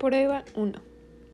Prueba 1.